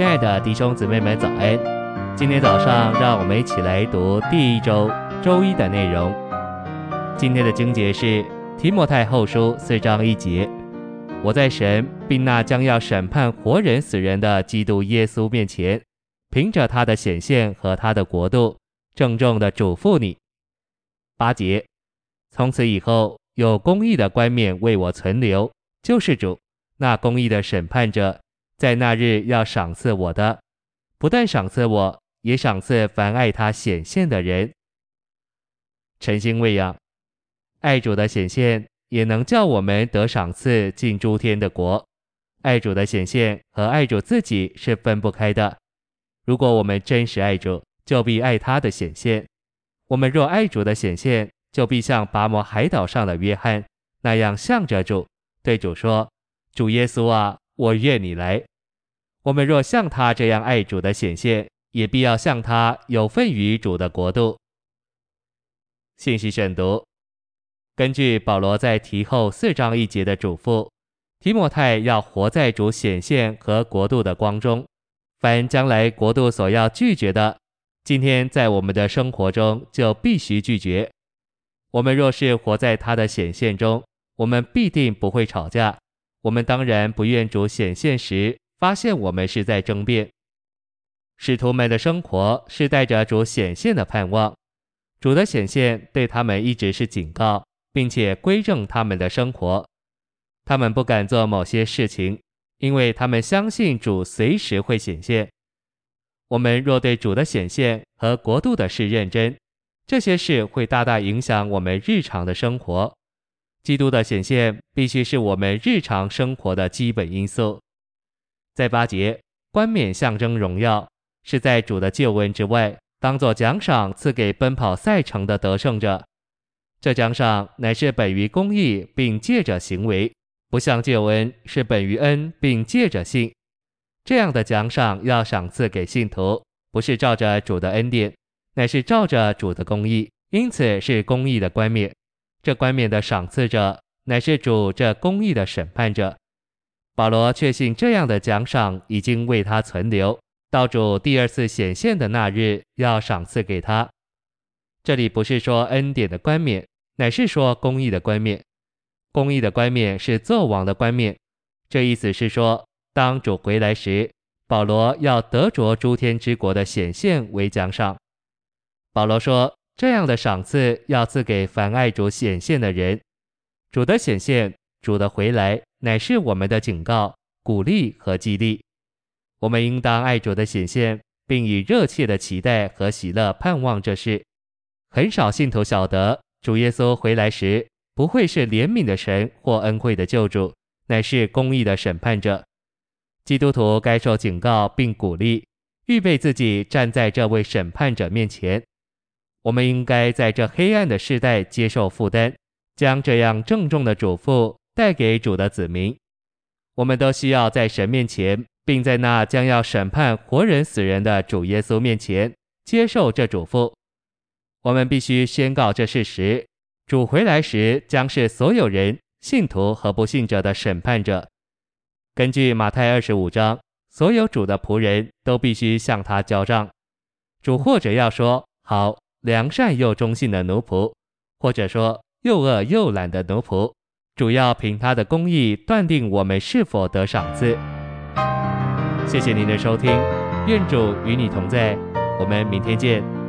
亲爱的弟兄姊妹们，早安！今天早上，让我们一起来读第一周周一的内容。今天的经节是提摩太后书四章一节：“我在神并那将要审判活人死人的基督耶稣面前，凭着他的显现和他的国度，郑重地嘱咐你。”八节：“从此以后，有公义的冠冕为我存留，就是主，那公义的审判者。”在那日要赏赐我的，不但赏赐我，也赏赐凡爱他显现的人。晨星喂养，爱主的显现也能叫我们得赏赐进诸天的国。爱主的显现和爱主自己是分不开的。如果我们真实爱主，就必爱他的显现。我们若爱主的显现，就必像拔摩海岛上的约翰那样向着主，对主说：“主耶稣啊，我愿你来。”我们若像他这样爱主的显现，也必要像他有份于主的国度。信息选读：根据保罗在提后四章一节的嘱咐，提摩太要活在主显现和国度的光中。凡将来国度所要拒绝的，今天在我们的生活中就必须拒绝。我们若是活在他的显现中，我们必定不会吵架。我们当然不愿主显现时，发现我们是在争辩，使徒们的生活是带着主显现的盼望，主的显现对他们一直是警告，并且规正他们的生活。他们不敢做某些事情，因为他们相信主随时会显现。我们若对主的显现和国度的事认真，这些事会大大影响我们日常的生活。基督的显现必须是我们日常生活的基本因素。在八节，冠冕象征荣耀，是在主的救恩之外，当作奖赏赐给奔跑赛程的得胜者。这奖赏乃是本于公义，并借着行为，不像救恩是本于恩，并借着信。这样的奖赏要赏赐给信徒，不是照着主的恩典，乃是照着主的公义，因此是公义的冠冕。这冠冕的赏赐者，乃是主这公义的审判者。保罗确信这样的奖赏已经为他存留，到主第二次显现的那日要赏赐给他。这里不是说恩典的冠冕，乃是说公义的冠冕。公义的冠冕是作王的冠冕，这意思是说，当主回来时，保罗要得着诸天之国的显现为奖赏。保罗说，这样的赏赐要赐给凡爱主显现的人。主的显现，主的回来。乃是我们的警告、鼓励和激励。我们应当爱主的显现，并以热切的期待和喜乐盼望这事。很少信徒晓得，主耶稣回来时不会是怜悯的神或恩惠的救主，乃是公义的审判者。基督徒该受警告并鼓励，预备自己站在这位审判者面前。我们应该在这黑暗的世代接受负担，将这样郑重的嘱咐。带给主的子民，我们都需要在神面前，并在那将要审判活人死人的主耶稣面前接受这嘱咐。我们必须宣告这事实：主回来时将是所有人、信徒和不信者的审判者。根据马太二十五章，所有主的仆人都必须向他交账。主或者要说：“好，良善又忠信的奴仆”，或者说：“又恶又懒的奴仆”。主要凭他的工艺断定我们是否得赏赐。谢谢您的收听，愿主与你同在，我们明天见。